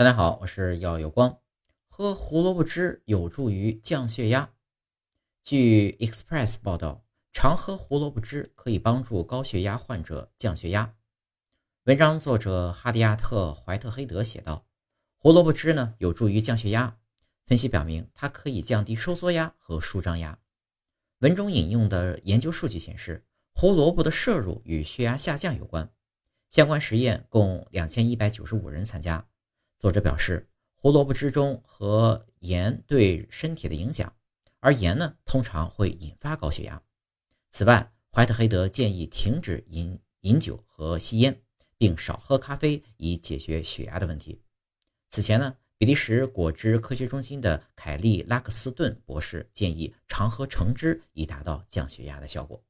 大家好，我是耀有光。喝胡萝卜汁有助于降血压。据 Express 报道，常喝胡萝卜汁可以帮助高血压患者降血压。文章作者哈迪亚特·怀特黑德写道：“胡萝卜汁呢有助于降血压。分析表明，它可以降低收缩压和舒张压。”文中引用的研究数据显示，胡萝卜的摄入与血压下降有关。相关实验共两千一百九十五人参加。作者表示，胡萝卜汁中和盐对身体的影响，而盐呢通常会引发高血压。此外，怀特黑德建议停止饮饮酒和吸烟，并少喝咖啡，以解决血压的问题。此前呢，比利时果汁科学中心的凯利拉克斯顿博士建议常喝橙汁，以达到降血压的效果。